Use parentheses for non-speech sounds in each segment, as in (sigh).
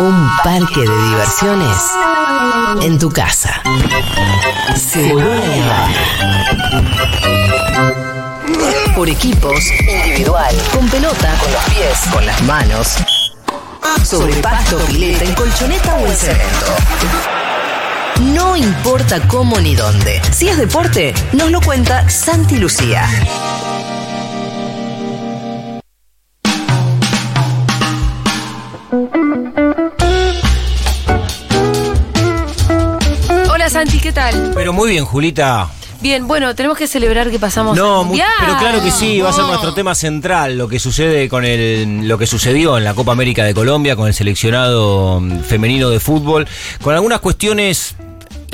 Un parque de diversiones en tu casa. Seguro Por equipos, individual, con pelota, con los pies, con las manos, sobre pasto, pileta, en colchoneta o en cemento. No importa cómo ni dónde. Si es deporte, nos lo cuenta Santi Lucía. Tal? Pero muy bien, Julita. Bien, bueno, tenemos que celebrar que pasamos No, pero claro que sí, va a ser nuestro tema central, lo que sucede con el, lo que sucedió en la Copa América de Colombia con el seleccionado femenino de fútbol, con algunas cuestiones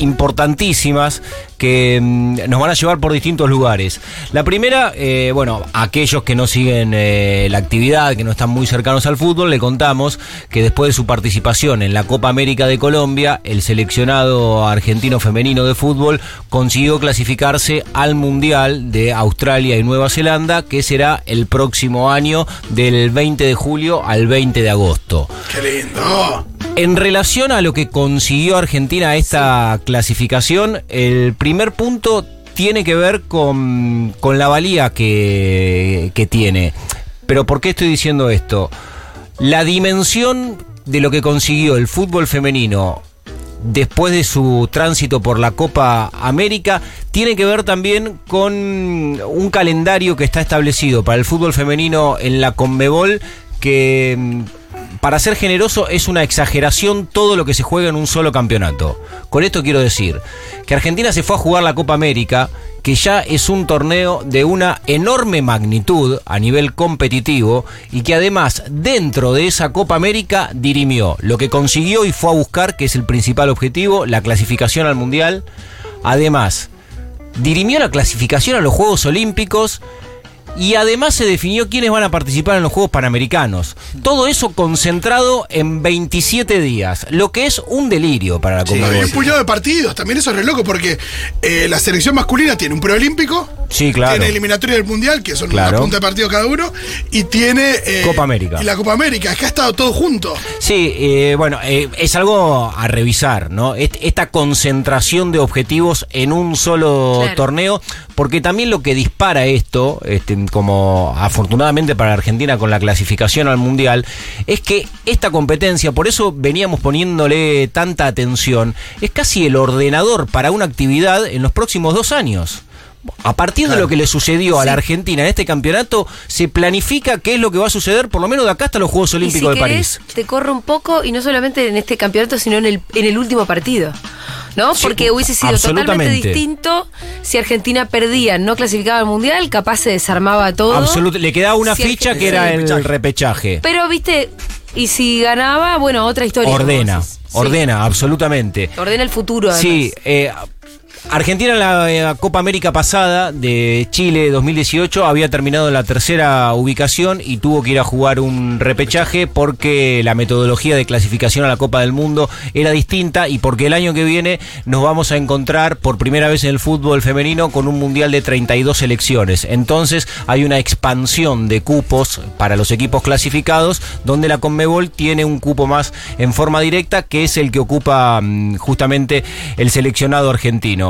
importantísimas que mm, nos van a llevar por distintos lugares. La primera, eh, bueno, aquellos que no siguen eh, la actividad, que no están muy cercanos al fútbol, le contamos que después de su participación en la Copa América de Colombia, el seleccionado argentino femenino de fútbol consiguió clasificarse al Mundial de Australia y Nueva Zelanda, que será el próximo año del 20 de julio al 20 de agosto. ¡Qué lindo! En relación a lo que consiguió Argentina esta clasificación, el primer punto tiene que ver con, con la valía que, que tiene. Pero ¿por qué estoy diciendo esto? La dimensión de lo que consiguió el fútbol femenino después de su tránsito por la Copa América tiene que ver también con un calendario que está establecido para el fútbol femenino en la Conmebol que para ser generoso es una exageración todo lo que se juega en un solo campeonato. Con esto quiero decir que Argentina se fue a jugar la Copa América, que ya es un torneo de una enorme magnitud a nivel competitivo y que además dentro de esa Copa América dirimió lo que consiguió y fue a buscar, que es el principal objetivo, la clasificación al Mundial. Además, dirimió la clasificación a los Juegos Olímpicos y además se definió quiénes van a participar en los Juegos Panamericanos. Todo eso concentrado en 27 días, lo que es un delirio para la Sí, hay un puñado de partidos. También eso es re loco porque eh, la selección masculina tiene un preolímpico. Sí, claro. Tiene eliminatoria del mundial, que son Claro. una punta de partido cada uno. Y tiene. eh, Copa América. Y la Copa América. Es que ha estado todo junto. Sí, eh, bueno, eh, es algo a revisar, ¿no? Est- Esta concentración de objetivos en un solo Claro. torneo, porque también lo que dispara esto, este, como afortunadamente para Argentina con la clasificación al Mundial, es que esta competencia, por eso veníamos poniéndole tanta atención, es casi el ordenador para una actividad en los próximos dos años. A partir de lo que le sucedió a la Argentina en este campeonato, se planifica qué es lo que va a suceder, por lo menos de acá hasta los Juegos Y si Olímpicos de querés, París. te corro un poco y no solamente en este campeonato, sino en el, en el último partido. ¿No? Sí, Porque hubiese sido totalmente distinto si Argentina perdía, no clasificaba al mundial, capaz se desarmaba todo. Le quedaba una Si ficha que era sí. el repechaje. Pero, viste, y si ganaba, bueno, otra historia. Ordena. Sí. ordena, absolutamente. Ordena el futuro. Sí, además. eh, Argentina en la Copa América pasada de Chile 2018 había terminado en la tercera ubicación y tuvo que ir a jugar un repechaje porque la metodología de clasificación a la Copa del Mundo era distinta y porque el año que viene nos vamos a encontrar por primera vez en el fútbol femenino con un mundial de 32 selecciones. Entonces hay una expansión de cupos para los equipos clasificados donde la Conmebol tiene un cupo más en forma directa que es el que ocupa mm, justamente el seleccionado argentino.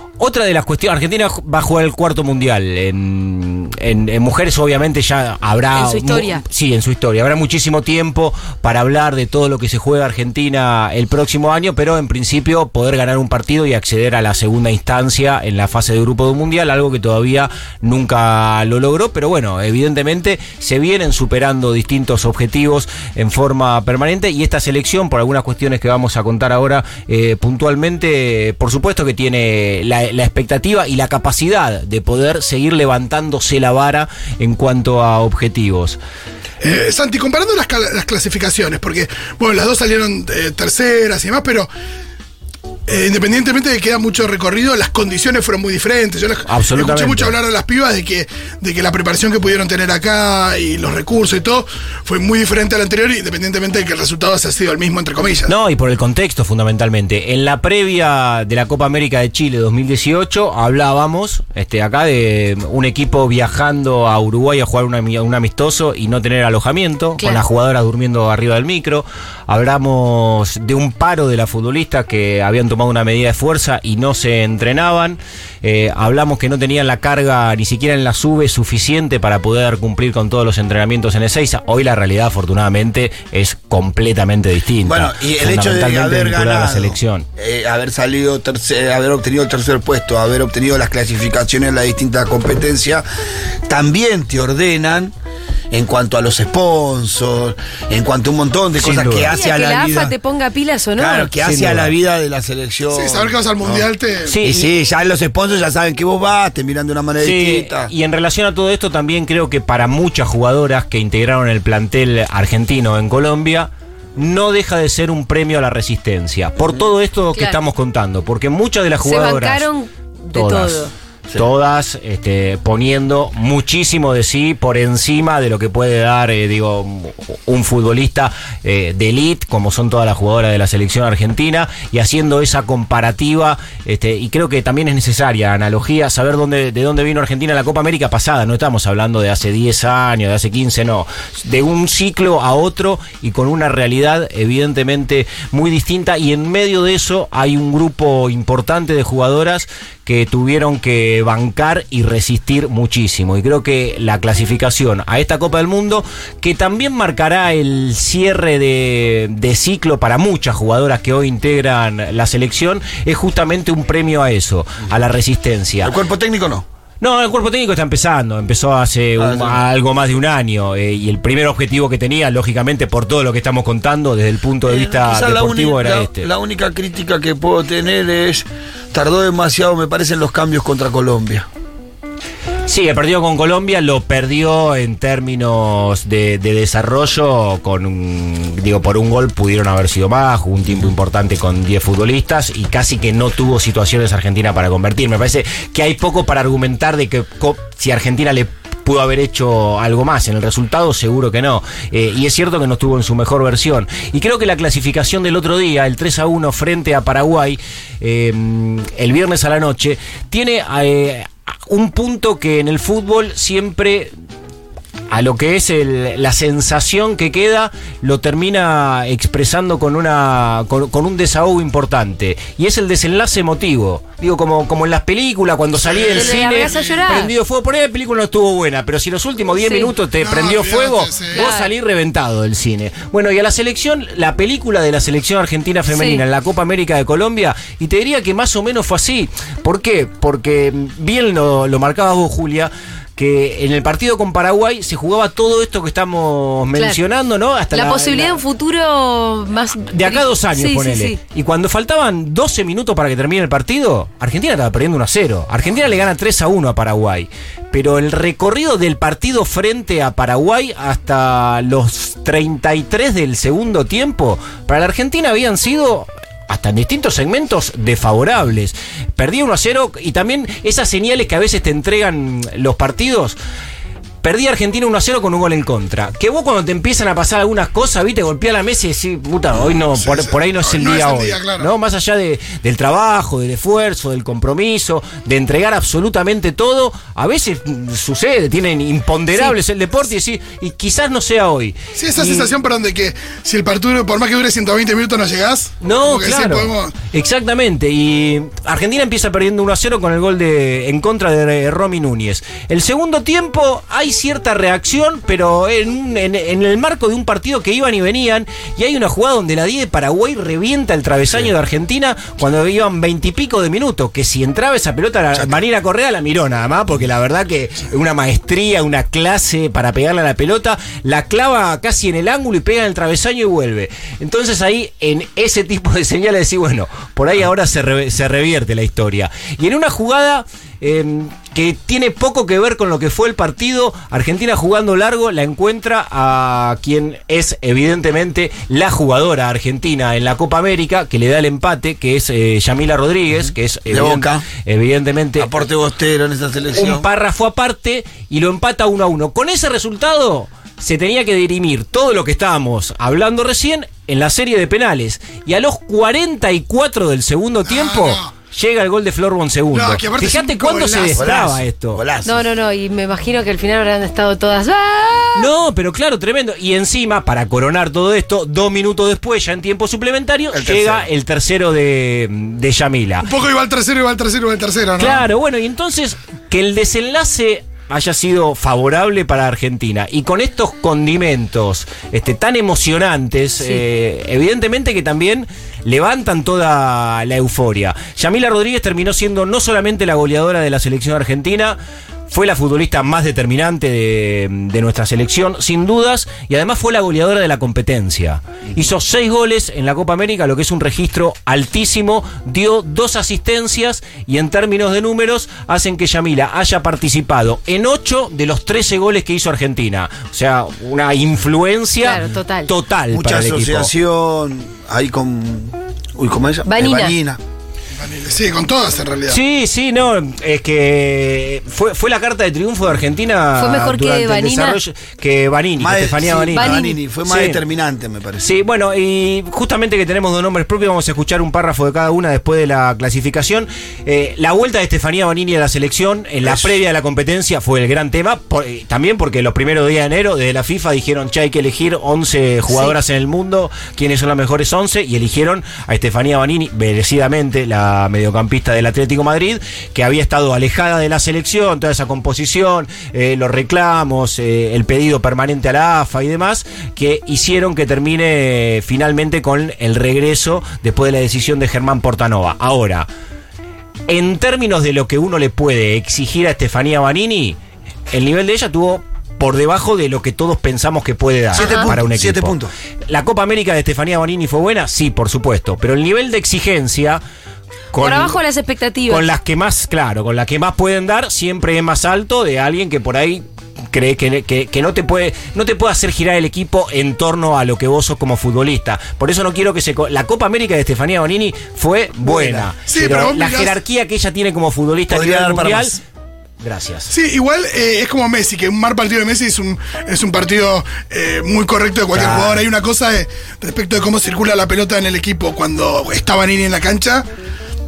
Otra de las cuestiones, Argentina va a jugar el cuarto mundial. En, en- en mujeres obviamente ya habrá... En su historia. Sí, en su historia. Habrá muchísimo tiempo para hablar de todo lo que se juega Argentina el próximo año, pero en principio poder ganar un partido y acceder a la segunda instancia en la fase de grupo de un mundial, algo que todavía nunca lo logró, pero bueno, evidentemente se vienen superando distintos objetivos en forma permanente y esta selección, por algunas cuestiones que vamos a contar ahora eh, puntualmente, por supuesto que tiene la, la expectativa y la capacidad de poder seguir levantándose la vara en cuanto a objetivos. Eh, Santi, comparando las, clasificaciones, porque, bueno, las dos salieron eh, terceras y demás, pero eh, independientemente de que queda mucho recorrido, las condiciones fueron muy diferentes. Yo las- escuché mucho hablar a las pibas de que, de que la preparación que pudieron tener acá y los recursos y todo fue muy diferente al anterior, independientemente de que el resultado haya sido el mismo, entre comillas. No, y por el contexto fundamentalmente. En la previa de la Copa América de Chile 2018 hablábamos este, acá de un equipo viajando a Uruguay a jugar un ami- un amistoso y no tener alojamiento, con las jugadoras durmiendo arriba del micro. Hablamos de un paro de las futbolistas que habían tomado una medida de fuerza y no se entrenaban. Eh, hablamos que no tenían la carga ni siquiera en la sube suficiente para poder cumplir con todos los entrenamientos en Ezeiza. Hoy la realidad afortunadamente es completamente distinta. Bueno, y el hecho de haber ganado, la selección. eh, haber salido, tercer- haber obtenido el tercer puesto, haber obtenido las clasificaciones en la distinta competencia, también te ordenan en cuanto a los sponsors, en cuanto a un montón de Sin cosas que hace a que la, la vida. AFA te ponga pilas o no. Claro, que hace a la vida de la selección. Sí, saber que vas al mundial te. Sí, Y sí, ya los sponsors ya saben que vos vas, te miran de una manera Sí, distinta. y en relación a todo esto también creo que para muchas jugadoras que integraron el plantel argentino en Colombia, no deja de ser un premio a la resistencia. Por todo esto que estamos contando, porque muchas de las Se jugadoras... bancaron de todas, todo. Todas este, poniendo muchísimo de sí por encima de lo que puede dar, eh, digo, un futbolista eh, de elite, como son todas las jugadoras de la selección argentina, y haciendo esa comparativa. Este, y creo que también es necesaria analogía, saber dónde, de dónde vino Argentina en la Copa América pasada. No estamos hablando de hace 10 años, de hace 15, no. De un ciclo a otro y con una realidad evidentemente muy distinta. Y en medio de eso hay un grupo importante de jugadoras que tuvieron que bancar y resistir muchísimo. Y creo que la clasificación a esta Copa del Mundo, que también marcará el cierre de, de ciclo para muchas jugadoras que hoy integran la selección, es justamente un premio a eso, a la resistencia. El cuerpo técnico no. No, el cuerpo técnico está empezando, empezó hace Ah, un- sí. algo más de un año eh, y el primer objetivo que tenía, lógicamente por todo lo que estamos contando desde el punto de Eh, vista la deportivo era la- este. La única crítica que puedo tener es. Tardó demasiado, me parecen, los cambios contra Colombia. Sí, el partido con Colombia lo perdió en términos de, de desarrollo con digo, por un gol pudieron haber sido más, jugó un tiempo importante con 10 futbolistas y casi que no tuvo situaciones Argentina para convertir. Me parece que hay poco para argumentar de que si Argentina le pudo haber hecho algo más. En el resultado seguro que no. Eh, y es cierto que no estuvo en su mejor versión. Y creo que la clasificación del otro día, el 3 a 1 frente a Paraguay, eh, el viernes a la noche, tiene eh, un punto que en el fútbol siempre a lo que es el- la sensación que queda, lo termina expresando con una con, con un desahogo importante. Y es el desenlace emotivo. Digo, como, como en las películas, cuando salí del cine, largás a llorar. prendido fuego. Por ahí la película no estuvo buena, pero si los últimos 10 Sí. minutos te No, prendió fuego, sí. vos Claro. salís reventado del cine. Bueno, y a la selección, la película de la selección argentina femenina Sí. en la Copa América de Colombia, y te diría que más o menos fue así. ¿Por qué? Porque mm, bien lo, lo marcabas vos, Julia. Que en el partido con Paraguay se jugaba todo esto que estamos Claro. mencionando, ¿no? Hasta la, la- posibilidad de un futuro más. de acá a dos años, Sí, sí, ponele. sí. Y cuando faltaban 12 minutos para que termine el partido, Argentina estaba perdiendo 1 a 0. Argentina le gana 3 a 1 a Paraguay. Pero el recorrido del partido frente a Paraguay hasta los 33 del segundo tiempo, para la Argentina habían sido hasta en distintos segmentos desfavorables. Perdía 1 a 0 y también esas señales que a veces te entregan los partidos. Perdía Argentina 1 a 0 con un gol en contra. Que vos cuando te empiezan a pasar algunas cosas, viste, golpea la mesa y decís, puta, hoy no, Sí, por, sí. por ahí no es el No es día el hoy. día, claro. ¿no? Más allá de- del trabajo, del esfuerzo, del compromiso, de entregar absolutamente todo, a veces sucede, tienen imponderables el deporte y decís, y quizás no sea hoy. Sí, esa Y- sensación, perdón, de que si el partido, por más que dure 120 minutos, no llegás. No, claro. podemos- Exactamente. Y Argentina empieza perdiendo 1 a 0 con el gol de en contra de Romy Núñez. El segundo tiempo hay cierta reacción, pero en, en- en el marco de un partido que iban y venían. Y hay una jugada donde la 10 de Paraguay revienta el travesaño de Argentina cuando iban veintipico de minutos. Que si entraba esa pelota, la, Marina Correa la miró nada más, porque la verdad que una maestría, una clase para pegarle a la pelota, la clava casi en el ángulo y pega en el travesaño y vuelve. Entonces ahí, en ese tipo de señales, decís, bueno, por ahí ahora se, re- se revierte la historia. Y en una jugada eh, que tiene poco que ver con lo que fue el partido. Argentina jugando largo la encuentra a quien es evidentemente la jugadora argentina en la Copa América, que le da el empate, que es eh, Yamila Rodríguez, que es De evident- Boca. evidentemente Aporte bostero en esa selección. un párrafo aparte y lo empata uno a uno. Con ese resultado se tenía que dirimir todo lo que estábamos hablando recién en la serie de penales. Y a los 44 del segundo tiempo. Llega el gol de Flor segundo. No, Fíjate cuándo se destraba esto. golazo. No, no, no, y me imagino que al final habrán estado todas. ¡Ah! No, pero claro, tremendo. Y encima, para coronar todo esto, dos minutos después, ya en tiempo suplementario, El llega tercero. el tercero de, de Yamila. Un poco iba al tercero, iba al tercero, iba al tercero, ¿no? Claro, bueno, y entonces que el desenlace haya sido favorable para Argentina y con estos condimentos este, tan emocionantes, eh, evidentemente que también levantan toda la euforia. Yamila Rodríguez terminó siendo no solamente la goleadora de la selección argentina, fue la futbolista más determinante de, de nuestra selección, sin dudas, y además fue la goleadora de la competencia. Hizo seis goles en la Copa América, lo que es un registro altísimo, dio dos asistencias y en términos de números hacen que Yamila haya participado en ocho de los 13 goles que hizo Argentina. O sea, una influencia Claro, total. total Mucha para el equipo. asociación ahí con. Uy, ¿cómo es? Vanina. Eh, Vanina. Sí, con todas en realidad. Sí, sí, no, es que fue, fue la carta de triunfo de Argentina. Fue mejor que durante el Vanina. desarrollo- que Vanini, Más que Estefanía sí, Vanini. Vanini. Fue más Sí. determinante, me parece. Sí, bueno, y justamente que tenemos dos nombres propios, vamos a escuchar un párrafo de cada una después de la clasificación. Eh, la vuelta de Estefanía Bonini a la selección en la Eso. previa de la competencia fue el gran tema, por- eh, también porque los primeros días de enero desde la FIFA dijeron, che, hay que elegir 11 jugadoras en el mundo, quiénes son las mejores 11, y eligieron a Estefanía Bonini, merecidamente, la mediocampista del Atlético Madrid, que había estado alejada de la selección, toda esa composición, eh, los reclamos, eh, el pedido permanente a la AFA y demás, que hicieron que termine finalmente con el regreso después de la decisión de Germán Portanova. Ahora, en términos de lo que uno le puede exigir a Estefanía Banini, el nivel de ella tuvo por debajo de lo que todos pensamos que puede dar Siete para un equipo. siete puntos. La Copa América de Estefanía Bonini fue buena, sí, por supuesto, pero el nivel de exigencia con, Por abajo de las expectativas. con las que más, claro, con las que más pueden dar, siempre es más alto de alguien que por ahí cree que, que- que no te puede no te puede hacer girar el equipo en torno a lo que vos sos como futbolista. Por eso no quiero que se co- la Copa América de Estefanía Bonini fue buena, Buena. Sí, pero, la mirás- jerarquía que ella tiene como futbolista a nivel dar para mundial. Gracias. Sí, igual eh, es como Messi, que un mal partido de Messi es un, es un partido eh, muy correcto de cualquier Claro. jugador. Hay una cosa de- respecto de cómo circula la pelota en el equipo cuando está Vanini en la cancha,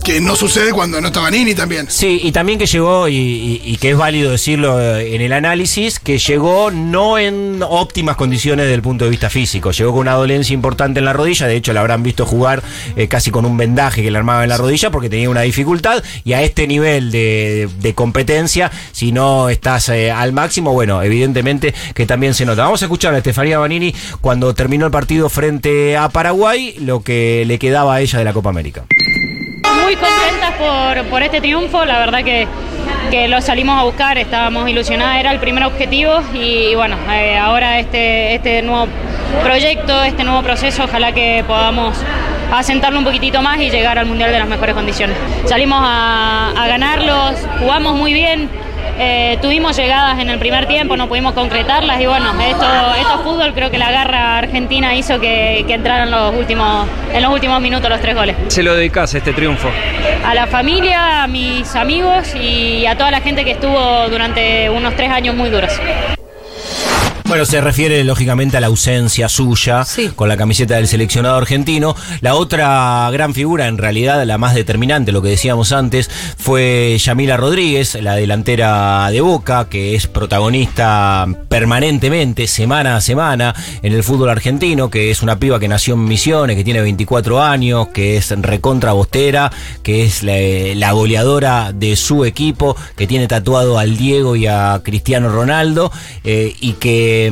que no sucede cuando no está Vanini también. Sí, y también que llegó, y que es válido decirlo eh, en el análisis, que llegó no en óptimas condiciones desde el punto de vista físico. Llegó con una dolencia importante en la rodilla, de hecho la habrán visto jugar eh, casi con un vendaje que le armaba en la rodilla porque tenía una dificultad. Y a este nivel de, de competencia, si no estás eh, al máximo, bueno, evidentemente que también se nota. Vamos a escuchar a Estefanía Banini cuando terminó el partido frente a Paraguay, lo que le quedaba a ella de la Copa América. Muy contentas por, por este triunfo, la verdad que, que lo salimos a buscar, estábamos ilusionadas, era el primer objetivo y, bueno, eh, ahora este, este nuevo proyecto, este nuevo proceso, ojalá que podamos asentarlo un poquitito más y llegar al Mundial de las mejores condiciones. Salimos a, a ganarlos, jugamos muy bien, eh, tuvimos llegadas en el primer tiempo, no pudimos concretarlas y bueno, esto, esto es fútbol, creo que la garra argentina hizo que, que entraran los últimos, en los últimos minutos los tres goles se lo dedicas a este triunfo? a la familia, a mis amigos y a toda la gente que estuvo durante unos tres años muy duros. Bueno, se refiere lógicamente a la ausencia suya Sí. con la camiseta del seleccionado argentino. La otra gran figura, en realidad la más determinante, lo que decíamos antes, fue Yamila Rodríguez, la delantera de Boca, que es protagonista permanentemente, semana a semana, en el fútbol argentino, que es una piba que nació en Misiones, que tiene 24 años, que es recontra bostera, que es la, la goleadora de su equipo, que tiene tatuado al Diego y a Cristiano Ronaldo, eh, y que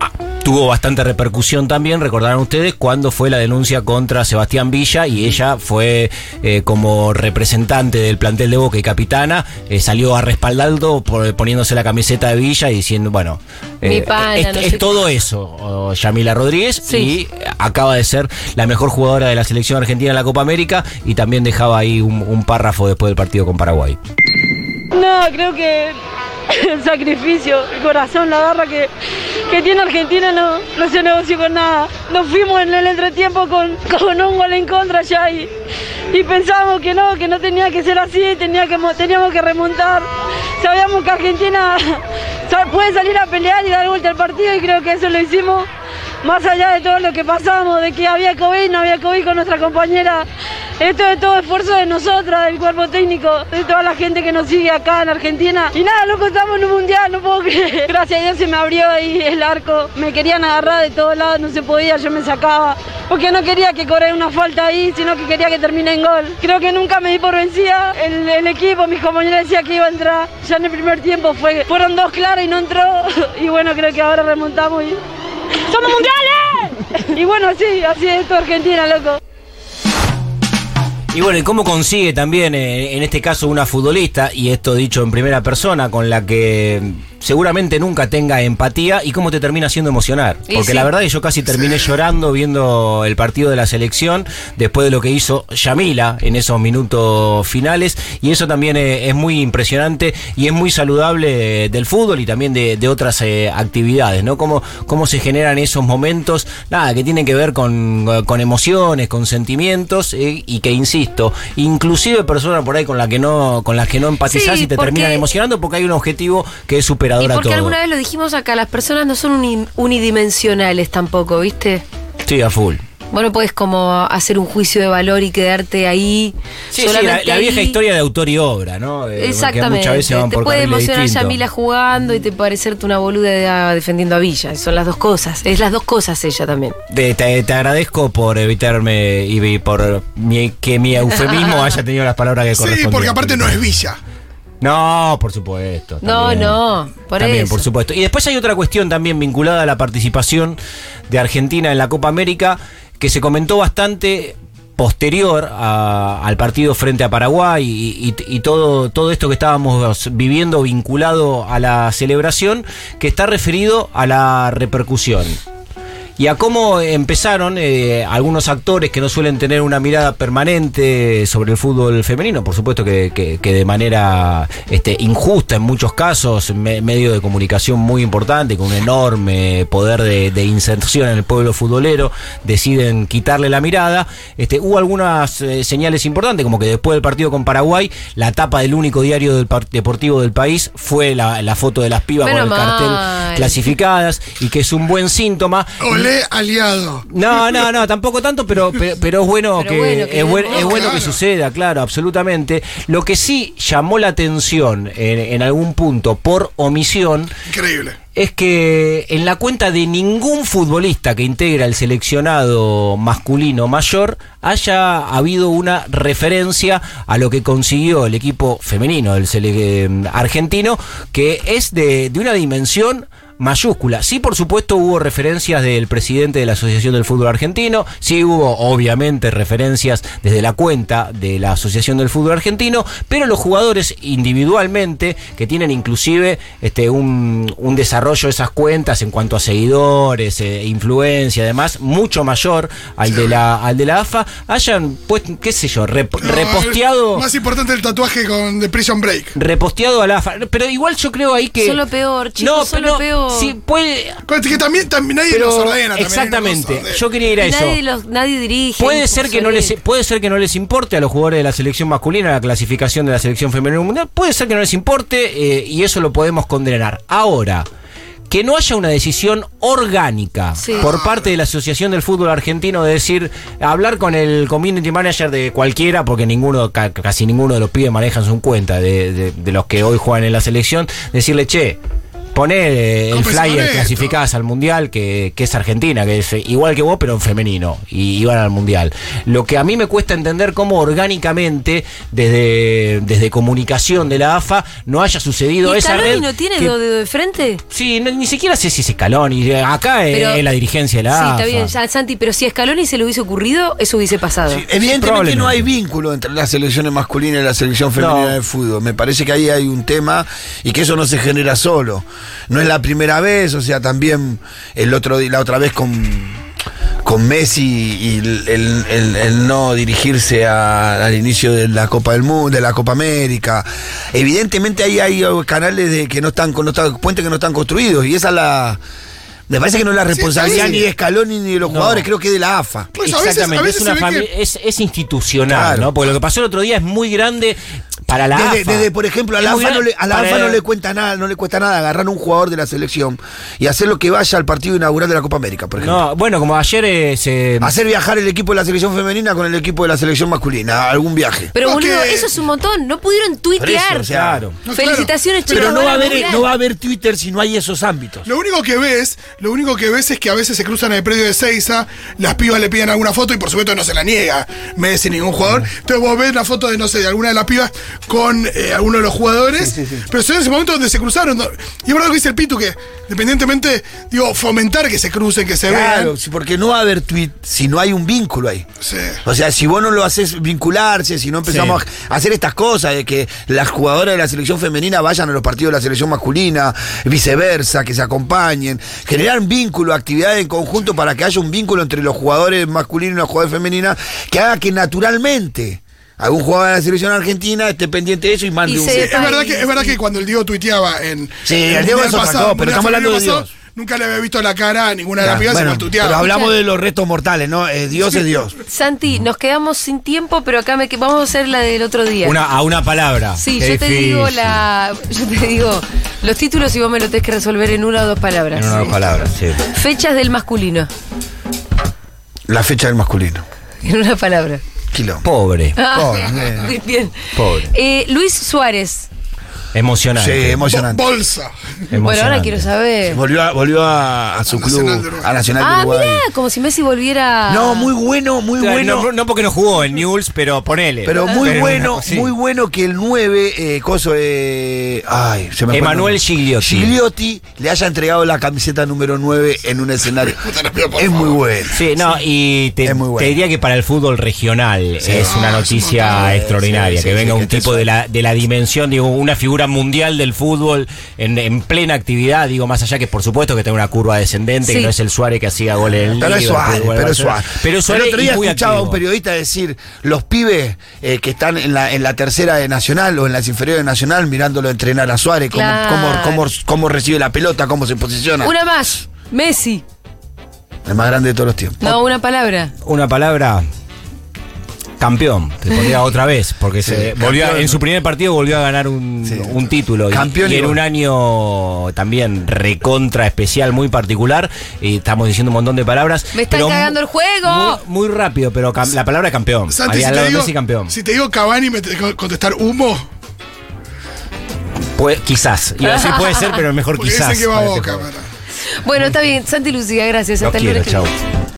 ah, tuvo bastante repercusión también, recordarán ustedes, cuando fue la denuncia contra Sebastián Villa y ella fue eh, como representante del plantel de Boca y capitana, eh, salió a respaldarlo por- poniéndose la camiseta de Villa y diciendo, bueno, Mi eh, pana, es, no es todo eso, oh, Yamila Rodríguez, Sí. y acaba de ser la mejor jugadora de la selección argentina en la Copa América y también dejaba ahí un, un párrafo después del partido con Paraguay. No, creo que el (laughs) sacrificio, el corazón, la garra que, que tiene Argentina no, no se negoció con nada. Nos fuimos en el entretiempo con, con un gol en contra ya y, y pensábamos que no, que no tenía que ser así, tenía que, mo- teníamos que remontar. Sabíamos que Argentina (laughs) puede salir a pelear y dar vuelta al partido y creo que eso lo hicimos. Más allá de todo lo que pasamos, de que había COVID, no había COVID con nuestra compañera, esto es todo esfuerzo de nosotras, del cuerpo técnico, de toda la gente que nos sigue acá en Argentina. Y nada, loco, estamos en un mundial, no puedo creer. (laughs) Gracias a Dios se me abrió ahí el arco. Me querían agarrar de todos lados, no se podía, yo me sacaba. Porque no quería que cobre una falta ahí, sino que quería que termine en gol. Creo que nunca me di por vencida. El, el equipo, mis compañeros decían que iba a entrar. Ya en el primer tiempo fue, fueron dos claras y no entró. (laughs) Y bueno, creo que ahora remontamos y. ¡Somos mundiales! (laughs) Y bueno, sí, así es esto Argentina, loco. Y bueno, ¿y cómo consigue también, eh, en este caso, una futbolista, y esto dicho en primera persona, con la que seguramente nunca tenga empatía, y cómo te termina haciendo emocionar? Y Porque sí. la verdad es que yo casi terminé llorando viendo el partido de la selección, después de lo que hizo Yamila en esos minutos finales, y eso también eh, es muy impresionante y es muy saludable eh, del fútbol y también de, de otras eh, actividades, ¿no? Cómo, cómo se generan esos momentos, nada, que tienen que ver con, con emociones, con sentimientos, eh, y que insisto, inclusive personas por ahí con la que no, con las que no empatizás Sí, y te terminan emocionando porque hay un objetivo que es Y a porque todo. alguna vez lo dijimos acá, las personas no son uni- unidimensionales tampoco, ¿viste? Sí, a full. Vos no podés como hacer un juicio de valor y quedarte ahí. Sí, sí, la, vieja ahí. historia de autor y obra, ¿no? Que Exactamente. muchas veces van te por puede emocionar. Yamila jugando y te parecerte una boluda de- ah, defendiendo a Villa. Son las dos cosas. Es las dos cosas ella también. Te, te- te agradezco por evitarme y por mi- que mi eufemismo (laughs) haya tenido las palabras que Sí, correspondían. porque aparte no es Villa. No, por supuesto. No, no, por también, eso. por supuesto. Y después hay otra cuestión también vinculada a la participación de Argentina en la Copa América que se comentó bastante posterior a- al partido frente a Paraguay y, y- y todo, todo esto que estábamos viviendo vinculado a la celebración que está referido a la repercusión y a cómo empezaron eh, algunos actores que no suelen tener una mirada permanente sobre el fútbol femenino, por supuesto que, que- que de manera este, injusta en muchos casos, me- medio de comunicación muy importante, con un enorme poder de, de inserción en el pueblo futbolero, deciden quitarle la mirada. Este, hubo algunas eh, señales importantes, como que después del partido con Paraguay, la tapa del único diario del deportivo del país fue la, la foto de las pibas con el cartel clasificadas y que es un buen síntoma. Olé aliado. No, no, no, tampoco tanto, pero, (laughs) pero, pero es bueno Pero que, bueno que es, buen- demos- es bueno que suceda, claro, absolutamente. Lo que sí llamó la atención en, en algún punto por omisión Increíble. es que en la cuenta de ningún futbolista que integra el seleccionado masculino mayor haya habido una referencia a lo que consiguió el equipo femenino del sele- eh, argentino, que es de, de una dimensión mayúscula. Sí, por supuesto, hubo referencias del presidente de la Asociación del Fútbol Argentino, sí hubo, obviamente, referencias desde la cuenta de la Asociación del Fútbol Argentino, pero los jugadores individualmente, que tienen inclusive este, un, un desarrollo de esas cuentas en cuanto a seguidores, eh, influencia, además, mucho mayor al de la, al de la AFA, hayan, pues, qué sé yo, rep- No, reposteado. Más importante el tatuaje con de Prison Break. Reposteado a la AFA. Pero igual yo creo ahí que. Son lo peor, chicos, son lo peor. Sí, puede. Que también, también nadie Pero los ordena. también exactamente, yo quería ir a eso. nadie, los, nadie dirige. Puede ser que no les puede ser que no les importe a los jugadores de la selección masculina la clasificación de la selección femenina mundial, puede ser que no les importe eh, y eso lo podemos condenar. Ahora, que no haya una decisión orgánica Sí. por parte de la Asociación del Fútbol Argentino de decir, hablar con el community manager de cualquiera, porque ninguno, ca- casi ninguno de los pibes manejan su cuenta de, de- de los que hoy juegan en la selección, decirle, che, poné eh, el Compensar flyer esto. clasificadas al mundial, que, que es Argentina, que es eh, igual que vos, pero en femenino, y iban al mundial. Lo que a mí me cuesta entender cómo orgánicamente, desde, desde comunicación de la AFA, no haya sucedido ¿Y esa Scaloni red. no tiene que- dos dedos de frente? Sí, no- ni siquiera sé si es Scaloni. Acá es- Pero- es la dirigencia de la Sí, AFA. está bien, ya, Santi, pero si a Scaloni se le hubiese ocurrido, eso hubiese pasado. Evidentemente no hay vínculo entre las selecciones masculinas y la selección femenina No. de fútbol. Me parece que ahí hay un tema y que eso no se genera solo. No es la primera vez, o sea, también el otro la otra vez con con Messi y el, el- el- el no dirigirse a- al inicio de la Copa del Mundo, de la Copa América. Evidentemente ahí hay canales de que no están, no están- puentes que no están construidos y esa es la. Me parece que no es la responsabilidad sí. ni de Scaloni ni de los No. jugadores, creo que es de la AFA. Pues a veces- Exactamente, a veces es una que- es, es institucional, Claro. ¿no? Porque lo que pasó el otro día es muy grande para la Desde, AFA. desde, por ejemplo, a la AFA, no le, grande a la para- AFA no le cuenta nada, no le cuesta nada agarrar a un jugador de la selección y hacer lo que vaya al partido inaugural de la Copa América, por ejemplo. No, bueno, como ayer eh, se... Hacer viajar el equipo de la selección femenina con el equipo de la selección masculina, algún viaje. Pero Porque- boludo, eso es un montón. No pudieron eso, tuitear. o sea, Claro. No, Felicitaciones, claro. chicos. Pero no va, a haber, no va a haber Twitter si no hay esos ámbitos. Lo único que ves, lo único que ves es que a veces se cruzan en el predio de Seiza, las pibas le piden alguna foto y por supuesto no se la niega Messi ningún jugador. Entonces vos ves la foto de, no sé, de alguna de las pibas con eh, alguno de los jugadores, pero son en ese momento donde se cruzaron. Y es verdad lo que dice el Pitu, que independientemente, digo, fomentar que se crucen, que se Claro, vean. sí, porque no va a haber tweet si no hay un vínculo ahí. Sí. O sea, si vos no lo haces vincularse, si no empezamos a hacer estas cosas de que las jugadoras de la selección femenina vayan a los partidos de la selección masculina, viceversa, que se acompañen, generar vínculo, actividades en conjunto para que haya un vínculo entre los jugadores masculinos y los jugadores femeninas, que haga que naturalmente algún jugador de la selección argentina esté pendiente de eso y mande Y un... Es verdad, que, es verdad que cuando el Diego tuiteaba en. Sí, en el Diego es pasado, pero estamos hablando de Dios. Nunca le había visto la cara a ninguna de las pibas Bueno, y tuiteaba. pero hablamos de los restos mortales, ¿no? Eh, Dios es Dios. Santi, nos quedamos sin tiempo, pero acá me que- vamos a hacer la del otro día. Una, a una palabra. Sí, Qué yo te digo la. Yo te digo los títulos y vos me lo tenés que resolver en una o dos palabras. En una o dos palabras, sí. Fechas del masculino. La fecha del masculino. En una palabra. Quilombo. Pobre, Ah, Pobre, eh. (laughs) bien. Pobre. Eh, Luis Suárez. Sí, emocionante. emocionante. Bolsa. Bueno, ahora Emocionante. quiero saber. Volvió a, volvió a, a su Nacional de club, Uruguay. a Nacional de Ah, Uruguay. mira, como si Messi volviera. No, muy bueno, muy bueno. No, no porque no jugó en Newell's, pero ponele. pero muy Pero bueno, sí. muy bueno que el 9, eh, coso, eh, ay, se me Emanuel. Gigliotti. Gigliotti le haya entregado la camiseta número 9 en un escenario. (laughs) Es muy bueno. Sí, no, y te, Es muy bueno. te diría que para el fútbol regional es una Ah, noticia es extraordinaria. Sí, que sí, venga sí, un tipo de la, de la dimensión, digo, una figura mundial del fútbol en, en plena actividad, digo, más allá que por supuesto que tenga una curva descendente, Sí. que no es el Suárez que hacía goles en el Pero es Suárez, pero es. Suárez. Pero Suárez el otro día escuchaba a un periodista decir, los pibes eh, que están en la, en la tercera de Nacional o en las inferiores de Nacional mirándolo entrenar a Suárez, cómo, Claro. cómo, cómo, cómo recibe la pelota, cómo se posiciona. Una más. Messi. El más grande de todos los tiempos. No, una palabra. Una palabra. Campeón, te pondría otra vez, porque se volvió a- en su primer partido volvió a ganar un, Sí. un título. Y- Campeón y, y en un año también recontra especial, muy particular. Y estamos diciendo un montón de palabras. Me están pero cagando el juego. Muy, muy rápido, pero la palabra campeón. Santi, Ahí si te, digo, Messi campeón. si te digo Cavani, me tenés que contestar humo. Puede- quizás. Iba a decir puede ser, pero mejor (laughs) Porque quizás. que va a este Bueno, está bien. Santi Lucía, gracias. Los Hasta el lunes.